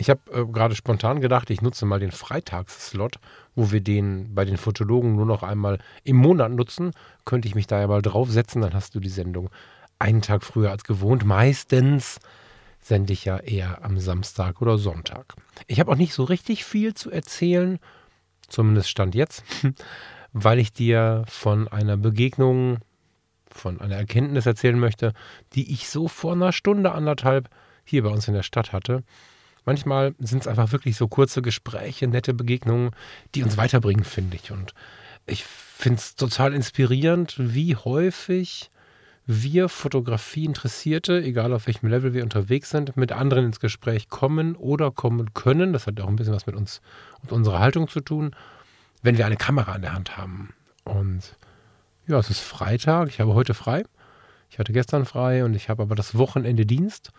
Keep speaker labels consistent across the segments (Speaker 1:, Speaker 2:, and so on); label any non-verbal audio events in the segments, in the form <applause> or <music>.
Speaker 1: Ich habe äh, gerade spontan gedacht, ich nutze mal den Freitagsslot, wo wir den bei den Fotologen nur noch einmal im Monat nutzen. Könnte ich mich da ja mal draufsetzen, dann hast du die Sendung einen Tag früher als gewohnt. Meistens sende ich ja eher am Samstag oder Sonntag. Ich habe auch nicht so richtig viel zu erzählen, zumindest stand jetzt, <laughs> weil ich dir von einer Begegnung, von einer Erkenntnis erzählen möchte, die ich so vor einer Stunde, anderthalb hier bei uns in der Stadt hatte. Manchmal sind es einfach wirklich so kurze Gespräche, nette Begegnungen, die uns weiterbringen, finde ich. Und ich finde es total inspirierend, wie häufig wir Fotografie-Interessierte, egal auf welchem Level wir unterwegs sind, mit anderen ins Gespräch kommen oder kommen können. Das hat auch ein bisschen was mit uns und unserer Haltung zu tun, wenn wir eine Kamera in der Hand haben. Und ja, es ist Freitag. Ich habe heute frei. Ich hatte gestern frei und ich habe aber das Wochenende Dienst.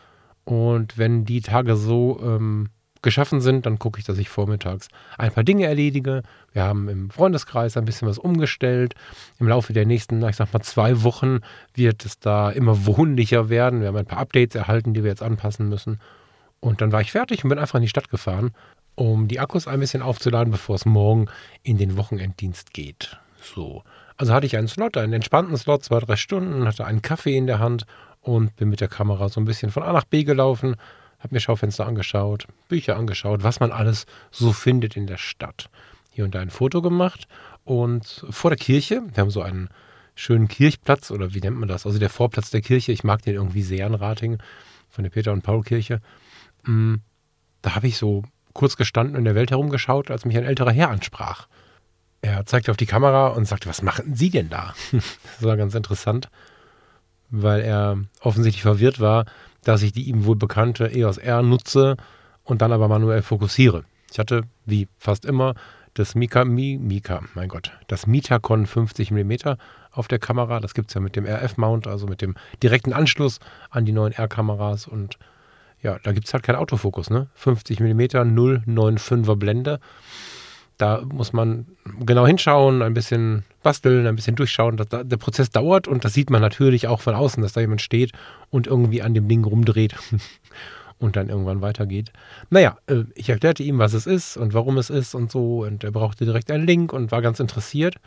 Speaker 1: Und wenn die Tage so ähm, geschaffen sind, dann gucke ich, dass ich vormittags ein paar Dinge erledige. Wir haben im Freundeskreis ein bisschen was umgestellt. Im Laufe der nächsten, ich sag mal, zwei Wochen wird es da immer wohnlicher werden. Wir haben ein paar Updates erhalten, die wir jetzt anpassen müssen. Und dann war ich fertig und bin einfach in die Stadt gefahren, um die Akkus ein bisschen aufzuladen, bevor es morgen in den Wochenenddienst geht. So. Also hatte ich einen Slot, einen entspannten Slot, zwei, drei Stunden, hatte einen Kaffee in der Hand und bin mit der Kamera so ein bisschen von A nach B gelaufen, habe mir Schaufenster angeschaut, Bücher angeschaut, was man alles so findet in der Stadt. Hier und da ein Foto gemacht und vor der Kirche, wir haben so einen schönen Kirchplatz oder wie nennt man das? Also der Vorplatz der Kirche, ich mag den irgendwie sehr in Rating von der Peter- und Paul-Kirche. Mm, da habe ich so kurz gestanden und in der Welt herumgeschaut, als mich ein älterer Herr ansprach. Er zeigte auf die Kamera und sagte, was machen Sie denn da? <laughs> das war ganz interessant weil er offensichtlich verwirrt war, dass ich die ihm wohl bekannte EOS R nutze und dann aber manuell fokussiere. Ich hatte, wie fast immer, das Mika, Mi, Mika, mein Gott, das Mitacon 50 mm auf der Kamera. Das gibt es ja mit dem RF-Mount, also mit dem direkten Anschluss an die neuen R-Kameras. Und ja, da gibt es halt keinen Autofokus, ne? 50 mm 095er Blende. Da muss man genau hinschauen, ein bisschen basteln, ein bisschen durchschauen. Das, der Prozess dauert und das sieht man natürlich auch von außen, dass da jemand steht und irgendwie an dem Ding rumdreht <laughs> und dann irgendwann weitergeht. Naja, äh, ich erklärte ihm, was es ist und warum es ist und so und er brauchte direkt einen Link und war ganz interessiert.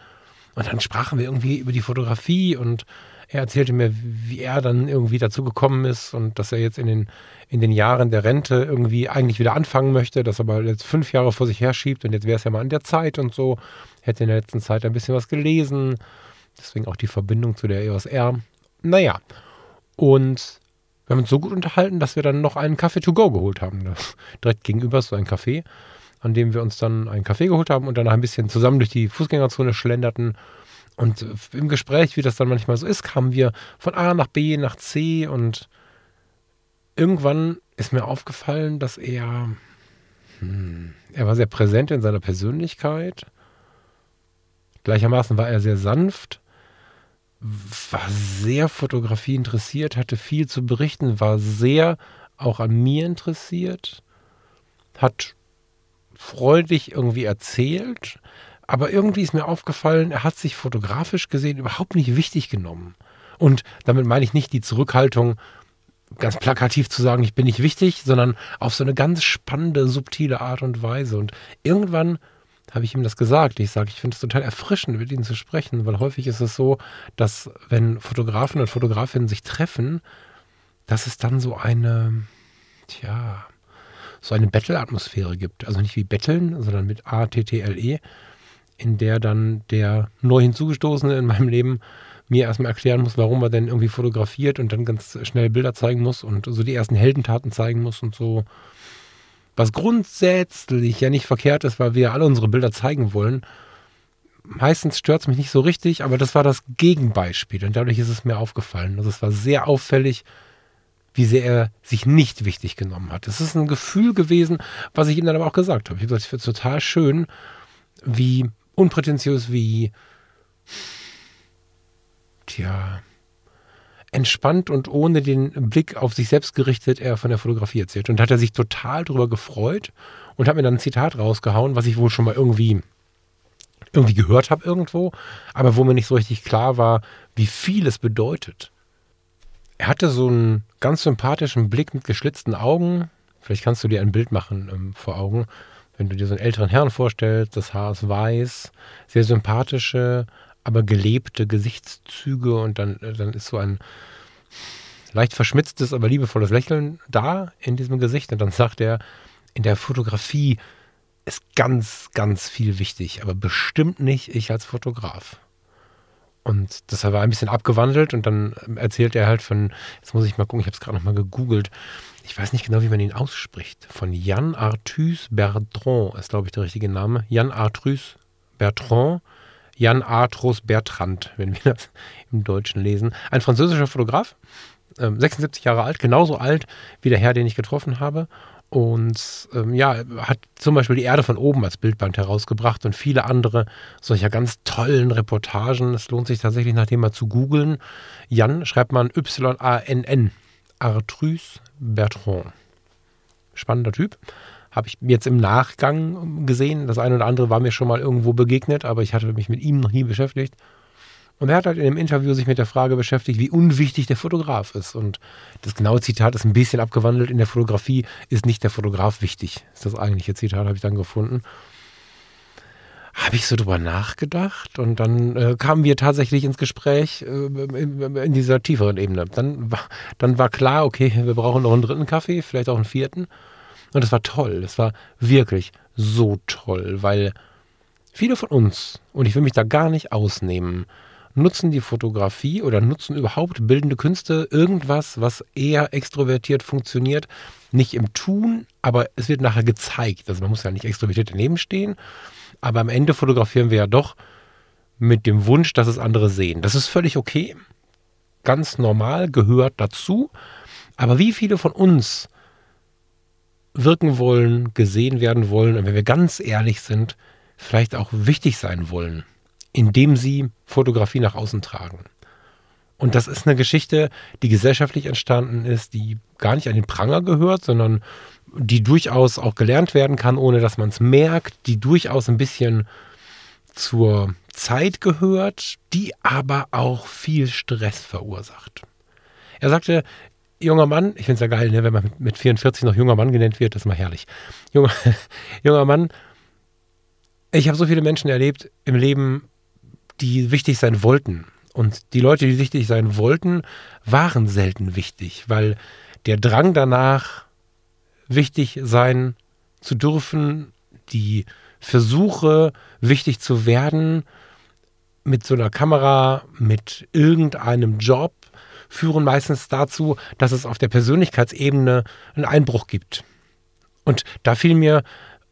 Speaker 1: Und dann sprachen wir irgendwie über die Fotografie und er erzählte mir, wie er dann irgendwie dazu gekommen ist und dass er jetzt in den, in den Jahren der Rente irgendwie eigentlich wieder anfangen möchte, das aber jetzt fünf Jahre vor sich her schiebt und jetzt wäre es ja mal an der Zeit und so. Hätte in der letzten Zeit ein bisschen was gelesen. Deswegen auch die Verbindung zu der EOS R. Naja. Und wir haben uns so gut unterhalten, dass wir dann noch einen Kaffee to go geholt haben. Direkt gegenüber ist so ein Café, an dem wir uns dann einen Kaffee geholt haben und dann ein bisschen zusammen durch die Fußgängerzone schlenderten und im Gespräch, wie das dann manchmal so ist, kamen wir von A nach B nach C und irgendwann ist mir aufgefallen, dass er, hm, er war sehr präsent in seiner Persönlichkeit. Gleichermaßen war er sehr sanft, war sehr Fotografie interessiert, hatte viel zu berichten, war sehr auch an mir interessiert, hat freudig irgendwie erzählt, aber irgendwie ist mir aufgefallen, er hat sich fotografisch gesehen überhaupt nicht wichtig genommen. Und damit meine ich nicht die Zurückhaltung, ganz plakativ zu sagen, ich bin nicht wichtig, sondern auf so eine ganz spannende, subtile Art und Weise. Und irgendwann habe ich ihm das gesagt. Ich sage, ich finde es total erfrischend, mit ihnen zu sprechen, weil häufig ist es so, dass wenn Fotografen und Fotografinnen sich treffen, dass es dann so eine, tja, so eine Battle-Atmosphäre gibt. Also nicht wie Betteln, sondern mit A-T-T-L-E in der dann der neu hinzugestoßene in meinem Leben mir erstmal erklären muss, warum er denn irgendwie fotografiert und dann ganz schnell Bilder zeigen muss und so die ersten Heldentaten zeigen muss und so. Was grundsätzlich ja nicht verkehrt ist, weil wir alle unsere Bilder zeigen wollen. Meistens stört es mich nicht so richtig, aber das war das Gegenbeispiel und dadurch ist es mir aufgefallen. Also es war sehr auffällig, wie sehr er sich nicht wichtig genommen hat. Es ist ein Gefühl gewesen, was ich ihm dann aber auch gesagt habe. Ich habe gesagt, ich finde es total schön, wie unprätentiös, wie, tja, entspannt und ohne den Blick auf sich selbst gerichtet er von der Fotografie erzählt. Und hat er sich total darüber gefreut und hat mir dann ein Zitat rausgehauen, was ich wohl schon mal irgendwie irgendwie gehört habe irgendwo, aber wo mir nicht so richtig klar war, wie viel es bedeutet. Er hatte so einen ganz sympathischen Blick mit geschlitzten Augen. Vielleicht kannst du dir ein Bild machen ähm, vor Augen, wenn du dir so einen älteren Herrn vorstellst. Das Haar ist weiß, sehr sympathische, aber gelebte Gesichtszüge und dann, äh, dann ist so ein leicht verschmitztes, aber liebevolles Lächeln da in diesem Gesicht. Und dann sagt er, in der Fotografie ist ganz, ganz viel wichtig, aber bestimmt nicht ich als Fotograf. Und das war ein bisschen abgewandelt und dann erzählt er halt von, jetzt muss ich mal gucken, ich habe es gerade nochmal gegoogelt, ich weiß nicht genau, wie man ihn ausspricht, von Jan Arthus Bertrand ist, glaube ich, der richtige Name. Jan Arthus Bertrand, Jan Arthus Bertrand, wenn wir das im Deutschen lesen. Ein französischer Fotograf, 76 ähm, Jahre alt, genauso alt wie der Herr, den ich getroffen habe. Und ähm, ja, hat zum Beispiel die Erde von oben als Bildband herausgebracht und viele andere solcher ganz tollen Reportagen. Es lohnt sich tatsächlich nach dem mal zu googeln. Jan schreibt man Y-A-N-N. Artrus Bertrand. Spannender Typ. Habe ich jetzt im Nachgang gesehen. Das eine oder andere war mir schon mal irgendwo begegnet, aber ich hatte mich mit ihm noch nie beschäftigt. Und er hat halt in dem Interview sich mit der Frage beschäftigt, wie unwichtig der Fotograf ist. Und das genaue Zitat ist ein bisschen abgewandelt. In der Fotografie ist nicht der Fotograf wichtig. Ist das eigentliche Zitat, habe ich dann gefunden. Habe ich so drüber nachgedacht und dann äh, kamen wir tatsächlich ins Gespräch äh, in, in, dieser tieferen Ebene. Dann war, dann war klar, okay, wir brauchen noch einen dritten Kaffee, vielleicht auch einen vierten. Und das war toll. Das war wirklich so toll, weil viele von uns, und ich will mich da gar nicht ausnehmen, nutzen die Fotografie oder nutzen überhaupt bildende Künste irgendwas, was eher extrovertiert funktioniert. Nicht im Tun, aber es wird nachher gezeigt. Also man muss ja nicht extrovertiert daneben stehen, aber am Ende fotografieren wir ja doch mit dem Wunsch, dass es andere sehen. Das ist völlig okay. Ganz normal, gehört dazu. Aber wie viele von uns wirken wollen, gesehen werden wollen und wenn wir ganz ehrlich sind, vielleicht auch wichtig sein wollen indem sie Fotografie nach außen tragen. Und das ist eine Geschichte, die gesellschaftlich entstanden ist, die gar nicht an den Pranger gehört, sondern die durchaus auch gelernt werden kann, ohne dass man es merkt, die durchaus ein bisschen zur Zeit gehört, die aber auch viel Stress verursacht. Er sagte, junger Mann, ich finde es ja geil, ne, wenn man mit 44 noch junger Mann genannt wird, das ist mal herrlich. Junger, <laughs> junger Mann, ich habe so viele Menschen erlebt im Leben, die wichtig sein wollten. Und die Leute, die wichtig sein wollten, waren selten wichtig, weil der Drang danach, wichtig sein zu dürfen, die Versuche, wichtig zu werden, mit so einer Kamera, mit irgendeinem Job, führen meistens dazu, dass es auf der Persönlichkeitsebene einen Einbruch gibt. Und da fiel mir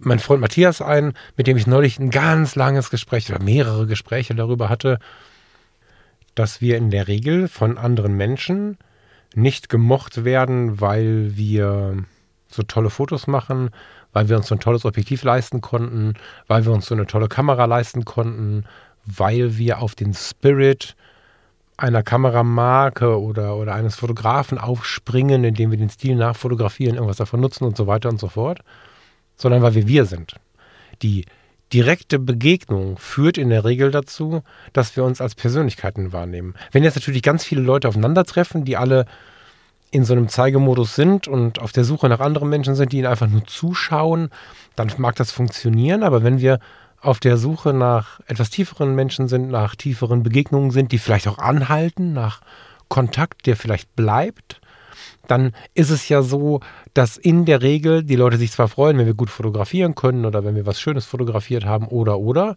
Speaker 1: mein Freund Matthias ein, mit dem ich neulich ein ganz langes Gespräch oder mehrere Gespräche darüber hatte, dass wir in der Regel von anderen Menschen nicht gemocht werden, weil wir so tolle Fotos machen, weil wir uns so ein tolles Objektiv leisten konnten, weil wir uns so eine tolle Kamera leisten konnten, weil wir auf den Spirit einer Kameramarke oder, oder eines Fotografen aufspringen, indem wir den Stil nachfotografieren, irgendwas davon nutzen und so weiter und so fort sondern weil wir wir sind. Die direkte Begegnung führt in der Regel dazu, dass wir uns als Persönlichkeiten wahrnehmen. Wenn jetzt natürlich ganz viele Leute aufeinandertreffen, die alle in so einem Zeigemodus sind und auf der Suche nach anderen Menschen sind, die ihnen einfach nur zuschauen, dann mag das funktionieren. Aber wenn wir auf der Suche nach etwas tieferen Menschen sind, nach tieferen Begegnungen sind, die vielleicht auch anhalten, nach Kontakt, der vielleicht bleibt, dann ist es ja so, dass in der Regel die Leute sich zwar freuen, wenn wir gut fotografieren können oder wenn wir was Schönes fotografiert haben oder oder,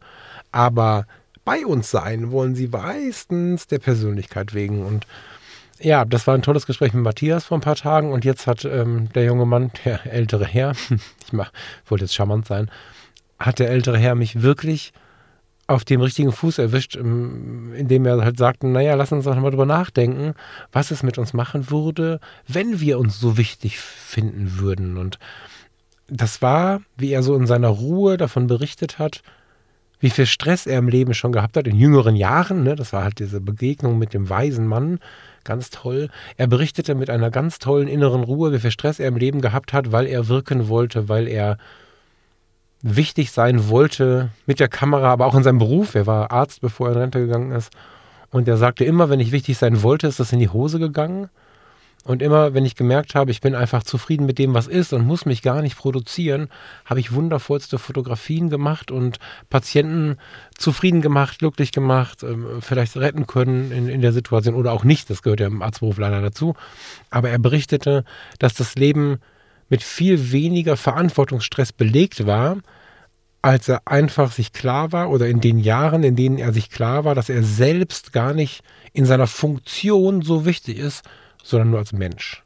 Speaker 1: aber bei uns sein wollen sie meistens der Persönlichkeit wegen. Und ja, das war ein tolles Gespräch mit Matthias vor ein paar Tagen und jetzt hat ähm, der junge Mann, <laughs> der ältere Herr, <laughs> ich mach, wollte jetzt charmant sein, hat der ältere Herr mich wirklich auf dem richtigen Fuß erwischt, ähm, indem er halt sagte, naja, lass uns doch mal drüber nachdenken, was es mit uns machen würde, wenn wir uns so wichtig finden würden. Und das war, wie er so in seiner Ruhe davon berichtet hat, wie viel Stress er im Leben schon gehabt hat, in jüngeren Jahren. Ne? Das war halt diese Begegnung mit dem weisen Mann, ganz toll. Er berichtete mit einer ganz tollen inneren Ruhe, wie viel Stress er im Leben gehabt hat, weil er wirken wollte, weil er wichtig sein wollte mit der Kamera, aber auch in seinem Beruf. Er war Arzt, bevor er in Rente gegangen ist. Und er sagte immer, wenn ich wichtig sein wollte, ist das in die Hose gegangen. Und immer, wenn ich gemerkt habe, ich bin einfach zufrieden mit dem, was ist und muss mich gar nicht produzieren, habe ich wundervollste Fotografien gemacht und Patienten zufrieden gemacht, glücklich gemacht, ähm, vielleicht retten können in, in der Situation oder auch nicht. Das gehört ja im Arztberuf leider dazu. Aber er berichtete, dass das Leben mit viel weniger Verantwortungsstress belegt war, als er einfach sich klar war oder in den Jahren, in denen er sich klar war, dass er selbst gar nicht in seiner Funktion so wichtig ist, sondern nur als Mensch.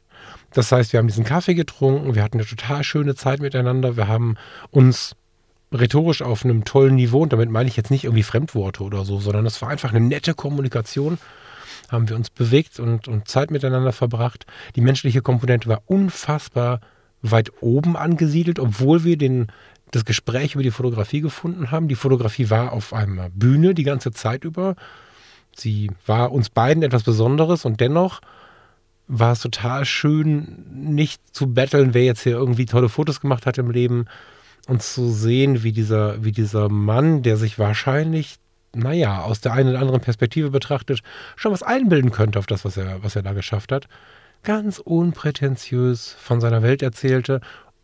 Speaker 1: Das heißt, wir haben diesen Kaffee getrunken, wir hatten eine total schöne Zeit miteinander, wir haben uns rhetorisch auf einem tollen Niveau, und damit meine ich jetzt nicht irgendwie Fremdworte oder so, sondern es war einfach eine nette Kommunikation, haben wir uns bewegt und, und Zeit miteinander verbracht. Die menschliche Komponente war unfassbar weit oben angesiedelt, obwohl wir den, das Gespräch über die Fotografie gefunden haben. Die Fotografie war auf einer Bühne die ganze Zeit über. Sie war uns beiden etwas Besonderes und dennoch war es total schön, nicht zu betteln, wer jetzt hier irgendwie tolle Fotos gemacht hat im Leben und zu sehen, wie dieser, wie dieser Mann, der sich wahrscheinlich, naja, aus der einen oder anderen Perspektive betrachtet, schon was einbilden könnte auf das, was er, was er da geschafft hat, ganz unprätentiös von seiner Welt erzählte,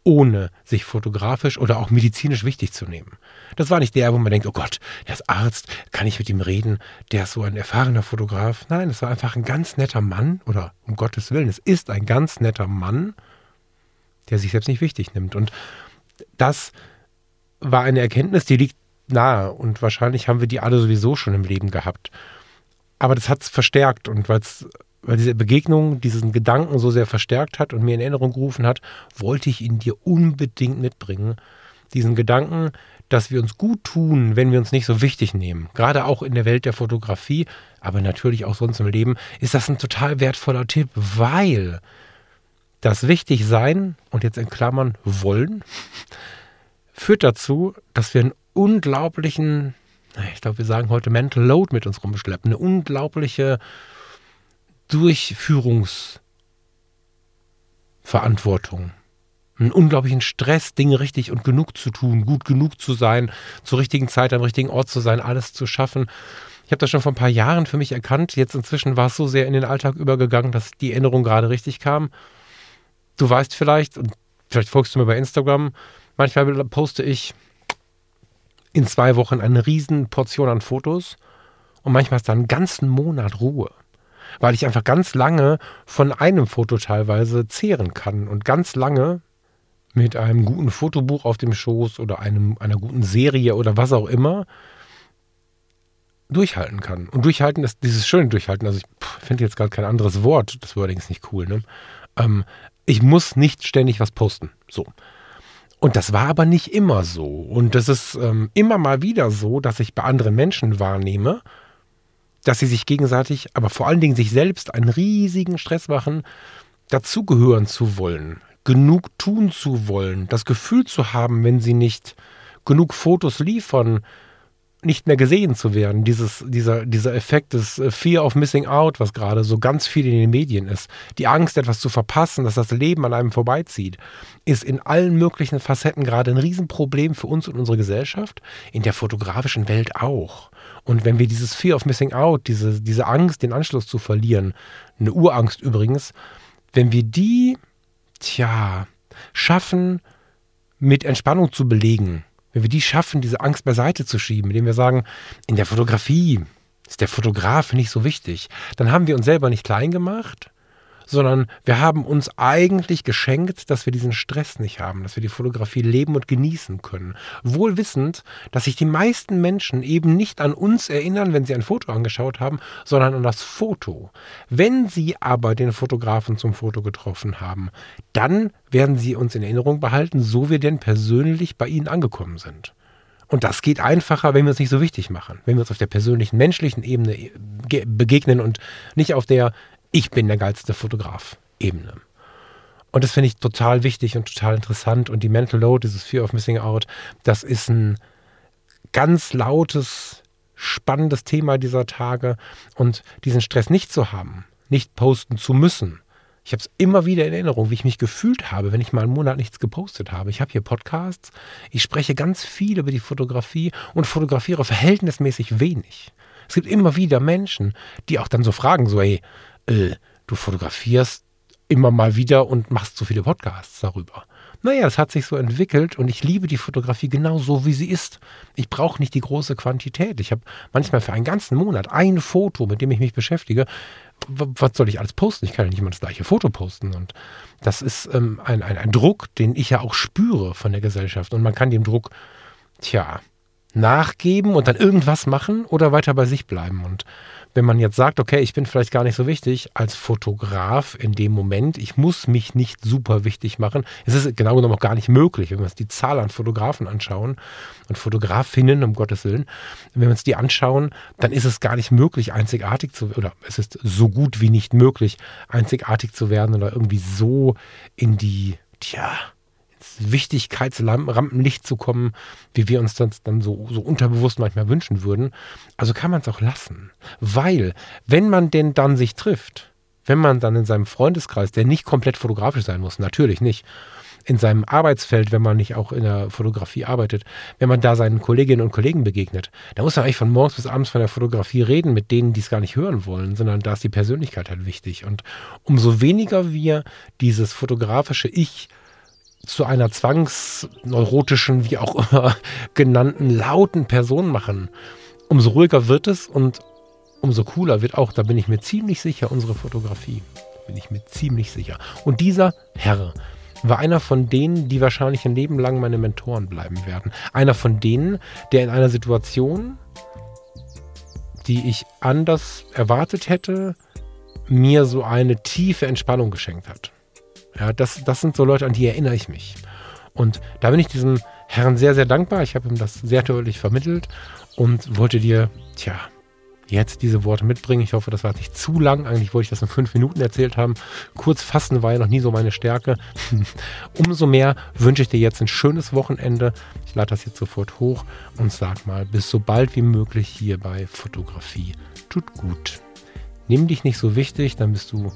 Speaker 1: ohne sich fotografisch oder auch medizinisch wichtig zu nehmen. Das war nicht der, wo man denkt, oh Gott, der ist Arzt, kann ich mit ihm reden, der ist so ein erfahrener Fotograf. Nein, es war einfach ein ganz netter Mann, oder um Gottes Willen, es ist ein ganz netter Mann, der sich selbst nicht wichtig nimmt. Und das war eine Erkenntnis, die liegt nahe und wahrscheinlich haben wir die alle sowieso schon im Leben gehabt. Aber das hat es verstärkt und weil es weil diese Begegnung diesen Gedanken so sehr verstärkt hat und mir in Erinnerung gerufen hat, wollte ich ihn dir unbedingt mitbringen. Diesen Gedanken, dass wir uns gut tun, wenn wir uns nicht so wichtig nehmen. Gerade auch in der Welt der Fotografie, aber natürlich auch sonst im Leben, ist das ein total wertvoller Tipp, weil das Wichtigsein und jetzt in Klammern wollen, führt dazu, dass wir einen unglaublichen, ich glaube, wir sagen heute Mental Load mit uns rumschleppen, eine unglaubliche Durchführungsverantwortung. Einen unglaublichen Stress, Dinge richtig und genug zu tun, gut genug zu sein, zur richtigen Zeit am richtigen Ort zu sein, alles zu schaffen. Ich habe das schon vor ein paar Jahren für mich erkannt. Jetzt inzwischen war es so sehr in den Alltag übergegangen, dass die Erinnerung gerade richtig kam. Du weißt vielleicht, und vielleicht folgst du mir bei Instagram, manchmal poste ich in zwei Wochen eine riesen Portion an Fotos und manchmal ist da einen ganzen Monat Ruhe weil ich einfach ganz lange von einem Foto teilweise zehren kann und ganz lange mit einem guten Fotobuch auf dem Schoß oder einem, einer guten Serie oder was auch immer durchhalten kann. Und durchhalten ist dieses schöne Durchhalten. Also ich finde jetzt gerade kein anderes Wort. Das Wording ist nicht cool. Ne? Ähm, ich muss nicht ständig was posten. So. Und das war aber nicht immer so. Und das ist ähm, immer mal wieder so, dass ich bei anderen Menschen wahrnehme, dass sie sich gegenseitig, aber vor allen Dingen sich selbst einen riesigen Stress machen, dazugehören zu wollen, genug tun zu wollen, das Gefühl zu haben, wenn sie nicht genug Fotos liefern, nicht mehr gesehen zu werden. Dieses, dieser, dieser Effekt des äh, Fear of Missing Out, was gerade so ganz viel in den Medien ist. Die Angst, etwas zu verpassen, dass das Leben an einem vorbeizieht, ist in allen möglichen Facetten gerade ein Riesenproblem für uns und unsere Gesellschaft, in der fotografischen Welt auch. Und wenn wir dieses Fear of Missing Out, diese, diese Angst, den Anschluss zu verlieren, eine Urangst übrigens, wenn wir die, tja, schaffen, mit Entspannung zu belegen, wenn wir die schaffen, diese Angst beiseite zu schieben, indem wir sagen, in der Fotografie ist der Fotograf nicht so wichtig, dann haben wir uns selber nicht klein gemacht, sondern wir haben uns eigentlich geschenkt, dass wir diesen Stress nicht haben, dass wir die Fotografie leben und genießen können. Wohl wissend, dass sich die meisten Menschen eben nicht an uns erinnern, wenn sie ein Foto angeschaut haben, sondern an das Foto. Wenn sie aber den Fotografen zum Foto getroffen haben, dann werden sie uns in Erinnerung behalten, so wir denn persönlich bei ihnen angekommen sind. Und das geht einfacher, wenn wir uns nicht so wichtig machen, wenn wir uns auf der persönlichen, menschlichen Ebene äh, begegnen und nicht auf der Ich bin der geilste Fotograf Ebene. Und das finde ich total wichtig und total interessant. Und die Mental Load, dieses Fear of Missing Out, das ist ein ganz lautes, spannendes Thema dieser Tage. Und diesen Stress nicht zu haben, nicht posten zu müssen, ich habe es immer wieder in Erinnerung, wie ich mich gefühlt habe, wenn ich mal einen Monat nichts gepostet habe. Ich habe hier Podcasts, ich spreche ganz viel über die Fotografie und fotografiere verhältnismäßig wenig. Es gibt immer wieder Menschen, die auch dann so fragen, so, ey, äh, du fotografierst immer mal wieder und machst so viele Podcasts darüber. Naja, das hat sich so entwickelt und ich liebe die Fotografie genau so, wie sie ist. Ich brauche nicht die große Quantität. Ich habe manchmal für einen ganzen Monat ein Foto, mit dem ich mich beschäftige. Was soll ich alles posten? Ich kann ja nicht immer das gleiche Foto posten. Und das ist ähm, ein, ein, ein Druck, den ich ja auch spüre von der Gesellschaft. Und man kann dem Druck, tja, nachgeben und dann irgendwas machen oder weiter bei sich bleiben. Und wenn man jetzt sagt, okay, ich bin vielleicht gar nicht so wichtig als Fotograf in dem Moment, ich muss mich nicht super wichtig machen. Es ist genau genommen auch gar nicht möglich, wenn wir uns die Zahl an Fotografen anschauen und Fotografinnen, um Gottes Willen, wenn wir uns die anschauen, dann ist es gar nicht möglich, einzigartig zu, oder es ist so gut wie nicht möglich, einzigartig zu werden oder irgendwie so in die, tja, Wichtigkeitsrampenlicht zu kommen, wie wir uns das dann so, so unterbewusst manchmal wünschen würden. Also kann man es auch lassen. Weil, wenn man denn dann sich trifft, wenn man dann in seinem Freundeskreis, der nicht komplett fotografisch sein muss, natürlich nicht, in seinem Arbeitsfeld, wenn man nicht auch in der Fotografie arbeitet, wenn man da seinen Kolleginnen und Kollegen begegnet, da muss man eigentlich von morgens bis abends von der Fotografie reden mit denen, die es gar nicht hören wollen, sondern da ist die Persönlichkeit halt wichtig. Und umso weniger wir dieses fotografische Ich zu einer zwangsneurotischen, wie auch immer <laughs> genannten, lauten Person machen, umso ruhiger wird es und umso cooler wird auch, da bin ich mir ziemlich sicher, unsere Fotografie. Bin ich mir ziemlich sicher. Und dieser Herr war einer von denen, die wahrscheinlich ein Leben lang meine Mentoren bleiben werden. Einer von denen, der in einer Situation, die ich anders erwartet hätte, mir so eine tiefe Entspannung geschenkt hat. Ja, das, das sind so Leute, an die erinnere ich mich. Und da bin ich diesem Herrn sehr, sehr dankbar. Ich habe ihm das sehr deutlich vermittelt und wollte dir, tja, jetzt diese Worte mitbringen. Ich hoffe, das war nicht zu lang. Eigentlich wollte ich das in fünf Minuten erzählt haben. Kurz fassen war ja noch nie so meine Stärke. <laughs> Umso mehr wünsche ich dir jetzt ein schönes Wochenende. Ich lade das jetzt sofort hoch und sag mal, bis so bald wie möglich hier bei Fotografie. Tut gut. Nimm dich nicht so wichtig, dann bist du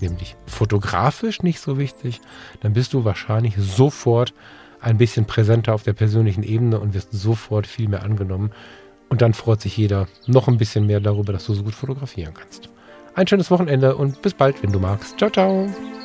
Speaker 1: nämlich fotografisch nicht so wichtig, dann bist du wahrscheinlich sofort ein bisschen präsenter auf der persönlichen Ebene und wirst sofort viel mehr angenommen. Und dann freut sich jeder noch ein bisschen mehr darüber, dass du so gut fotografieren kannst. Ein schönes Wochenende und bis bald, wenn du magst. Ciao, ciao.